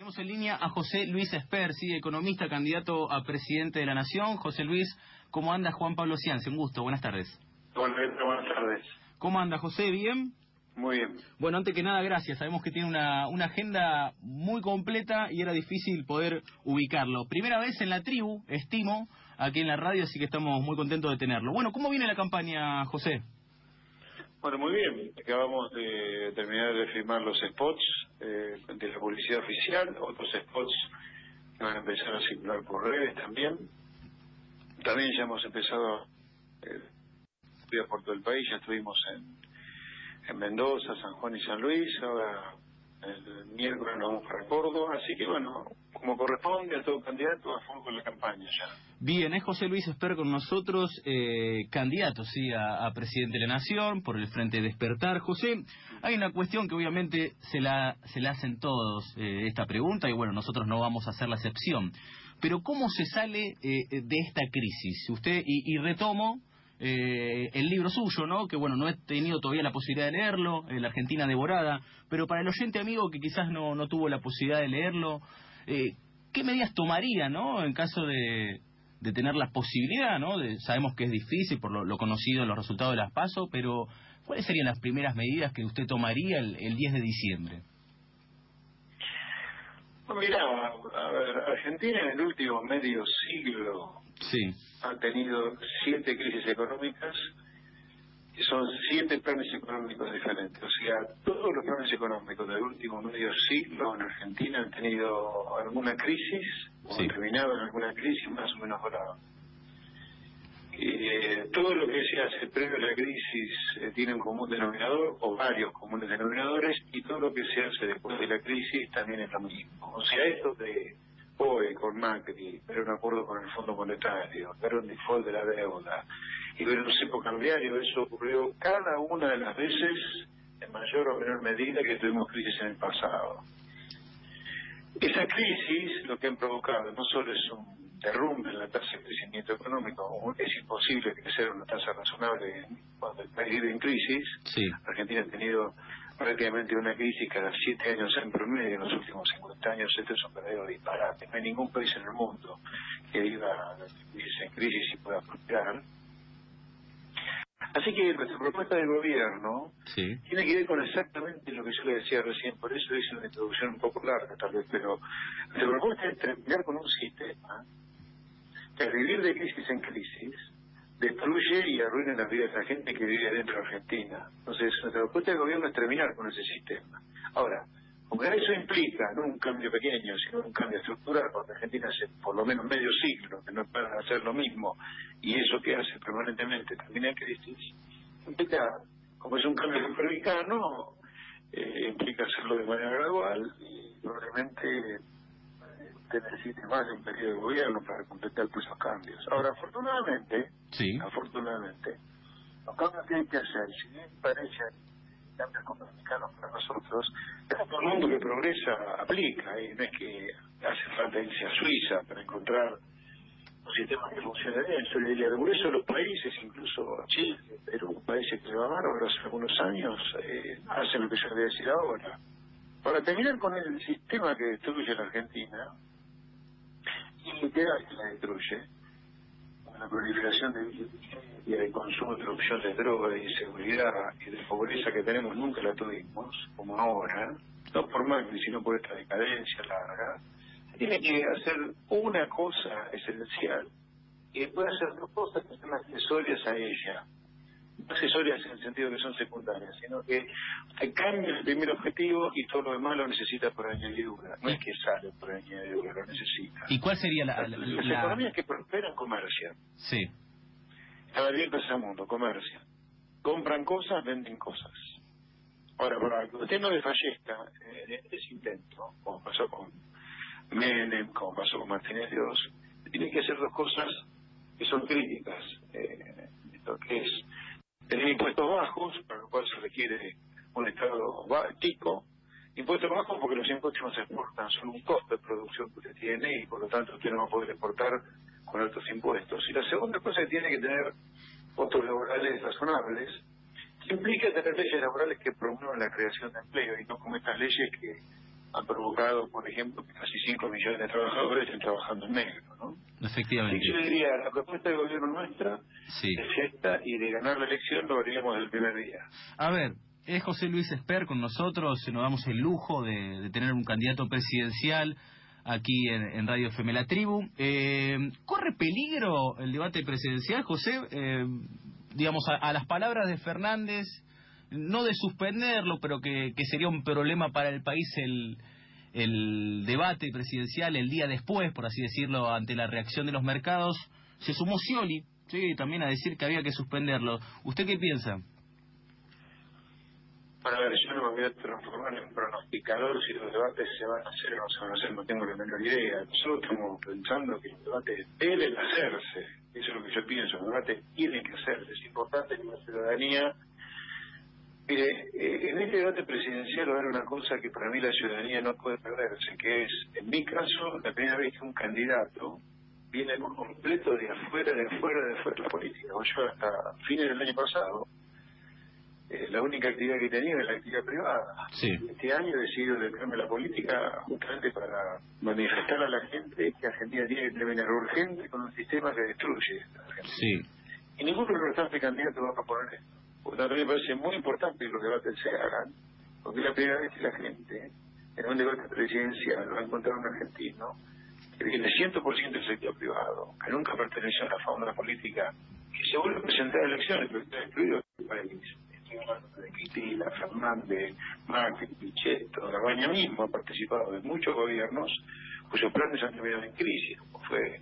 Tenemos en línea a José Luis Esper, sí, economista, candidato a presidente de la Nación. José Luis, ¿cómo anda Juan Pablo Cianci? Un gusto, buenas tardes. Buenas tardes. ¿Cómo anda José? ¿Bien? Muy bien. Bueno, antes que nada, gracias. Sabemos que tiene una, una agenda muy completa y era difícil poder ubicarlo. Primera vez en la tribu, estimo, aquí en la radio, así que estamos muy contentos de tenerlo. Bueno, ¿cómo viene la campaña, José? Bueno, muy bien. Acabamos de terminar de firmar los spots eh, de la publicidad oficial, otros spots van a empezar a circular por redes también. También ya hemos empezado eh, por todo el país, ya estuvimos en, en Mendoza, San Juan y San Luis, ahora el miércoles nos vamos para Córdoba, así que bueno, como corresponde a todo candidato, a fondo con la campaña ya. Bien, es José Luis Esper con nosotros, eh, candidato sí a, presidente de la Nación por el Frente Despertar. José, hay una cuestión que obviamente se la, se la hacen todos eh, esta pregunta y bueno, nosotros no vamos a hacer la excepción. Pero ¿cómo se sale eh, de esta crisis? Usted, y, y retomo, eh, el libro suyo, ¿no? Que bueno, no he tenido todavía la posibilidad de leerlo, La Argentina devorada, pero para el oyente amigo que quizás no, no tuvo la posibilidad de leerlo, eh, ¿qué medidas tomaría, ¿no? En caso de, de tener la posibilidad, ¿no? De, sabemos que es difícil por lo, conocido los resultados de las PASO, pero ¿cuáles serían las primeras medidas que usted tomaría el, el 10 de diciembre? Mira, a ver, Argentina en el último medio siglo sí. ha tenido siete crisis económicas son siete planes económicos diferentes. O sea, todos los planes económicos del último medio siglo en Argentina han tenido alguna crisis o han terminado en alguna crisis más o menos grave. Eh, todo lo que se hace previo a la crisis eh, tiene un común denominador o varios comunes denominadores y todo lo que se hace después de la crisis también es lo mismo. O sea, esto de hoy con Macri, ver un acuerdo con el Fondo Monetario, ver un default de la deuda y ver un cepo cambiario, eso ocurrió cada una de las veces en mayor o menor medida que tuvimos crisis en el pasado. Esa crisis lo que han provocado no solo es un derrumbe en la tasa de crecimiento económico, es imposible crecer una tasa razonable cuando el país vive en crisis. Argentina ha tenido prácticamente una crisis cada siete años en promedio en los últimos 50 años. Esto es un verdadero disparate. No hay ningún país en el mundo que viva en crisis y pueda prosperar. Así que nuestra propuesta de gobierno tiene que ver con exactamente lo que yo le decía recién, por eso hice una introducción un poco larga tal vez, pero nuestra propuesta es terminar con un sistema el vivir de crisis en crisis destruye y arruina la vida de la gente que vive dentro de Argentina. Entonces, nuestra propuesta del gobierno es terminar con ese sistema. Ahora, como eso implica no un cambio pequeño, sino un cambio estructural, porque Argentina hace por lo menos medio siglo que no para hacer lo mismo, y eso que hace permanentemente termina en crisis, implica, como es un cambio supervicano, eh, implica hacerlo de manera gradual y probablemente usted necesite más de un periodo de gobierno para completar esos cambios. Ahora, afortunadamente, sí. afortunadamente, los cambios que hay que hacer, si bien parecen cambios complicados para nosotros, pero todo el mundo que progresa aplica, y no es que hace falta irse a Suiza para encontrar un sistema que funcione bien. Diría, por eso los países, incluso Chile, Perú, países que se van hace algunos años, eh, hacen lo que yo voy a decir ahora. Para terminar con el sistema que destruye la Argentina, literal que la destruye, la proliferación de y el consumo de producción de droga, de inseguridad y de pobreza que tenemos, nunca la tuvimos, como ahora, no por Macri, sino por esta decadencia larga, tiene que hacer una cosa esencial y después hacer dos cosas que son accesorias a ella accesorias en el sentido que son secundarias, sino que cambia el primer objetivo y todo lo demás lo necesita por añadidura. No es que sale por añadidura, lo necesita. ¿Y cuál sería la...? la, Las economías que prosperan comercian. Sí. Están abiertas al mundo, comercian. Compran cosas, venden cosas. Ahora, para que usted no desfallezca en eh, ese intento, como pasó con Menem, como pasó con Martínez Dios, tiene que hacer dos cosas que son críticas. Eh, lo que es tener impuestos bajos, para lo cual se requiere un Estado chico, impuestos bajos porque los impuestos no se exportan, son un costo de producción que usted tiene y por lo tanto usted no va a poder exportar con altos impuestos. Y la segunda cosa es que tiene que tener costos laborales razonables, que implica tener leyes laborales que promuevan la creación de empleo y no como estas leyes que ha provocado, por ejemplo, que casi 5 millones de trabajadores estén trabajando en negro, ¿no? Efectivamente. Y yo diría, la propuesta del gobierno nuestra es esta, y de ganar la elección lo haríamos el primer día. A ver, es José Luis Esper con nosotros, nos damos el lujo de, tener un candidato presidencial aquí en, Radio FM La Tribu. Eh, ¿Corre peligro el debate presidencial, José? Eh, digamos, a, las palabras de Fernández, no de suspenderlo, pero que, sería un problema para el país el, debate presidencial el día después, por así decirlo, ante la reacción de los mercados. Se sumó Scioli, sí, también a decir que había que suspenderlo. ¿Usted qué piensa? Para ver, yo no me voy a transformar en pronosticador si los debates se van a hacer o no se van a hacer, no tengo la menor idea. Nosotros estamos pensando que los debates deben hacerse, eso es lo que yo pienso, los debates tienen que hacerse, es importante que la ciudadanía... Mire, eh, en este debate presidencial va a haber una cosa que para mí la ciudadanía no puede perderse, que es, en mi caso, la primera vez que un candidato viene completo de afuera, de afuera, de afuera de la política. Yo hasta fines del año pasado eh, la única actividad que tenía era la actividad privada. Este año he decidido dedicarme a la política justamente para manifestar a la gente que Argentina tiene que terminar urgente con un sistema que destruye Sí. Y ninguno de los restantes candidatos va a proponer esto. Por tanto, me parece muy importante que los debates se hagan, porque la primera vez que la gente, en un debate presidencial, va a encontrar un argentino que viene 100% del sector privado, que nunca perteneció a la fauna política, que se vuelve a presentar elecciones, pero está excluido del país. De Cristina, Fernández, Macri, Pichetto, Baña mismo ha participado de muchos gobiernos cuyos planes han terminado en crisis, como fue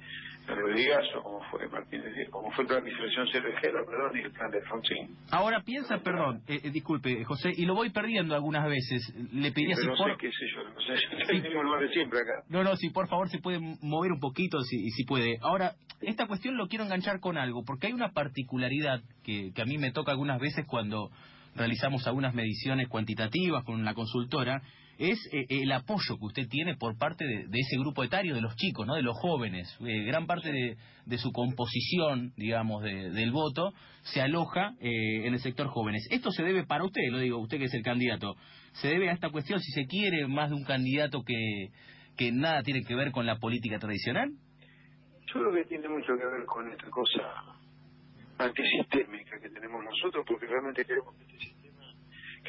Como fue Martínez, como fue cervejera, perdón, y el plan de Alfonsín. Ahora piensa, perdón, eh, eh, disculpe, José, y lo voy perdiendo algunas veces. Le pediría si no por... sé qué sé yo, no sé, de siempre acá. No, no, si por favor se puede mover un poquito, si, si puede. Ahora, esta cuestión lo quiero enganchar con algo, porque hay una particularidad que, que a mí me toca algunas veces cuando realizamos algunas mediciones cuantitativas con una consultora, es eh, el apoyo que usted tiene por parte de, ese grupo etario, de los chicos, no de los jóvenes. Eh, gran parte de, su composición, digamos, del voto se aloja eh, en el sector jóvenes. Esto se debe para usted, lo digo, usted que es el candidato, se debe a esta cuestión, si se quiere, más de un candidato que, que nada tiene que ver con la política tradicional. Yo creo que tiene mucho que ver con esta cosa antisistémica que tenemos nosotros, porque realmente queremos que este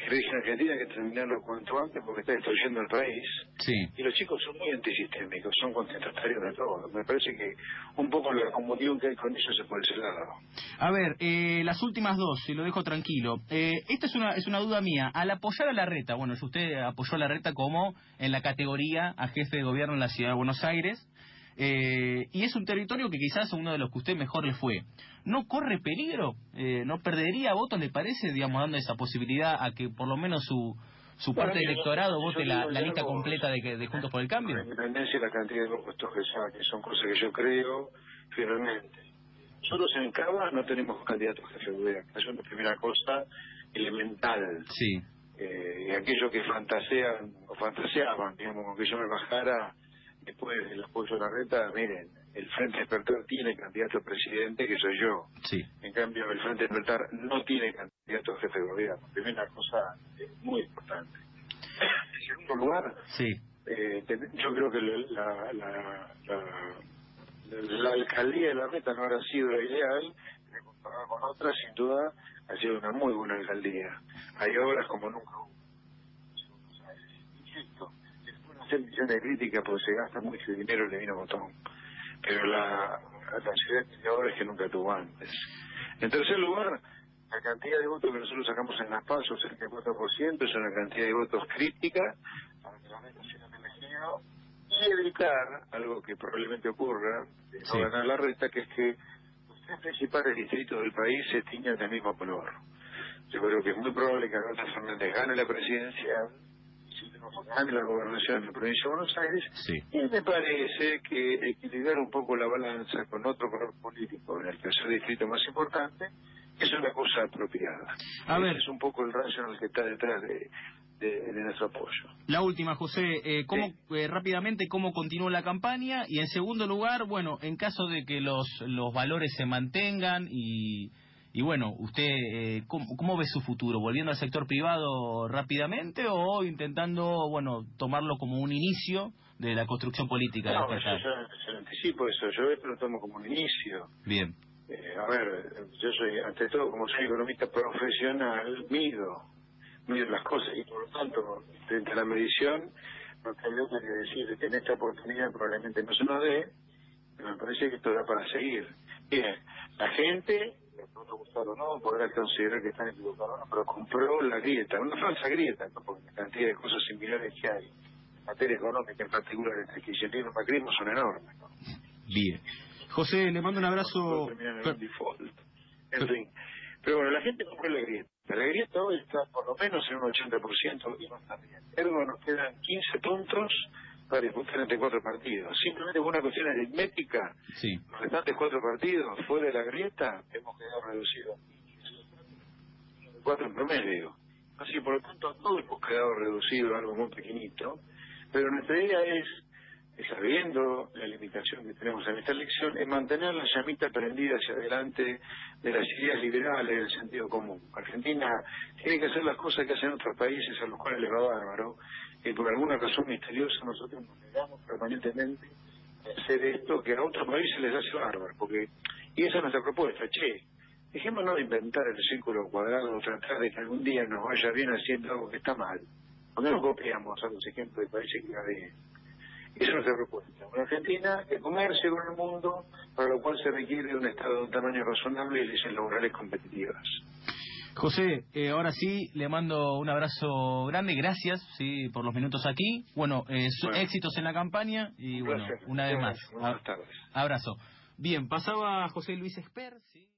sistema que rige en Argentina hay que terminarlo cuanto antes porque está destruyendo el país. Sí. Y los chicos son muy antisistémicos, son contestatarios de todo. Me parece que un poco la comunión que hay con ellos se puede ser lado. A ver, eh, las últimas dos, si lo dejo tranquilo. Eh, esta es una, es una duda mía. Al apoyar a la reta, bueno, si usted apoyó a la reta como en la categoría a jefe de gobierno en la ciudad de Buenos Aires, eh, y es un territorio que quizás uno de los que usted mejor le fue. ¿No corre peligro? Eh, ¿No perdería votos, le parece, digamos, dando esa posibilidad a que por lo menos su, su parte de electorado vote la, lista completa de, de Juntos por el Cambio? La independencia y la cantidad de votos que que son cosas que yo creo firmemente. Nosotros en Cava no tenemos candidatos gobierno, eso es la primera cosa elemental. Sí. Eh, y aquellos que fantasean o fantaseaban, digamos, que yo me bajara después del apoyo a la reta, miren, el Frente Despertar tiene candidato a presidente, que soy yo. Sí. En cambio, el Frente Despertar no tiene candidato a jefe de gobierno. Primera cosa muy importante. En segundo lugar, sí. eh, yo creo que la, la, la, alcaldía de la reta no habrá sido la ideal, comparado con otras, sin duda, ha sido una muy buena alcaldía. Hay obras como nunca hubo millones de críticas porque se gasta mucho dinero en el vino botón. Pero la, la ciudad de ahora es que nunca tuvo antes. En tercer lugar, la cantidad de votos que nosotros sacamos en las pasos, del 4%, es una cantidad de votos crítica para que la reta sea elegido y evitar algo que probablemente ocurra, de no ganar la reta, que es que los tres principales distritos del país se tiñan del mismo color. Yo creo que es muy probable que Alberto Fernández gane la presidencia la gobernación de la provincia de Buenos Aires y me parece que equilibrar un poco la balanza con otro color político en el tercer distrito más importante es una cosa apropiada. A ver. Es un poco el racional que está detrás de, de, nuestro apoyo. La última, José, eh, ¿cómo, eh, rápidamente, ¿cómo continuó la campaña? Y en segundo lugar, bueno, en caso de que los, los valores se mantengan y y bueno, usted, eh, ¿cómo, ve su futuro? ¿Volviendo al sector privado rápidamente o intentando, bueno, tomarlo como un inicio de la construcción política? No, yo, yo, anticipo eso, yo lo tomo como un inicio. Bien. Eh, a ver, yo soy, ante todo, como soy economista profesional, mido, mido las cosas y por lo tanto, frente a la medición, no tengo que decir que en esta oportunidad probablemente no se nos dé, pero me parece que esto da para seguir. Bien, la gente no gustar o no, podrá considerar que están equivocados o no, pero compró la grieta, una falsa grieta, ¿no? porque la cantidad de cosas similares que hay en materia económica, en particular entre el kirchnerismo y el macrismo, son enormes. Bien. José, le mando un abrazo. En default. En fin. Pero bueno, la gente compró la grieta. La grieta hoy está por lo menos en un 80% y no está bien. Ergo nos quedan 15 puntos para disputar entre cuatro partidos. Simplemente por una cuestión aritmética, sí. los restantes cuatro partidos, fuera de la grieta, hemos quedado reducidos. Cuatro en promedio. Así que por lo tanto todos hemos quedado reducidos a algo muy pequeñito. Pero nuestra idea es, sabiendo la limitación que tenemos en esta elección, es mantener la llamita prendida hacia adelante de las ideas liberales del sentido común. Argentina tiene que hacer las cosas que hacen otros países a los cuales les va bárbaro que por alguna razón misteriosa nosotros nos negamos permanentemente a hacer esto que a otros países les hace bárbaro, porque y esa es nuestra propuesta, che, dejémonos de inventar el círculo cuadrado tratar de que algún día nos vaya bien haciendo algo que está mal. porque no copiamos a los ejemplos de países que esa es nuestra propuesta. Una Argentina que comercio con el mundo, para lo cual se requiere un Estado de un tamaño razonable y leyes laborales competitivas. José, eh, ahora sí, le mando un abrazo grande, gracias sí por los minutos aquí. Bueno, eh, éxitos en la campaña y bueno, una vez más. Buenas tardes. Abrazo. Bien, pasaba José Luis Esper. ¿sí?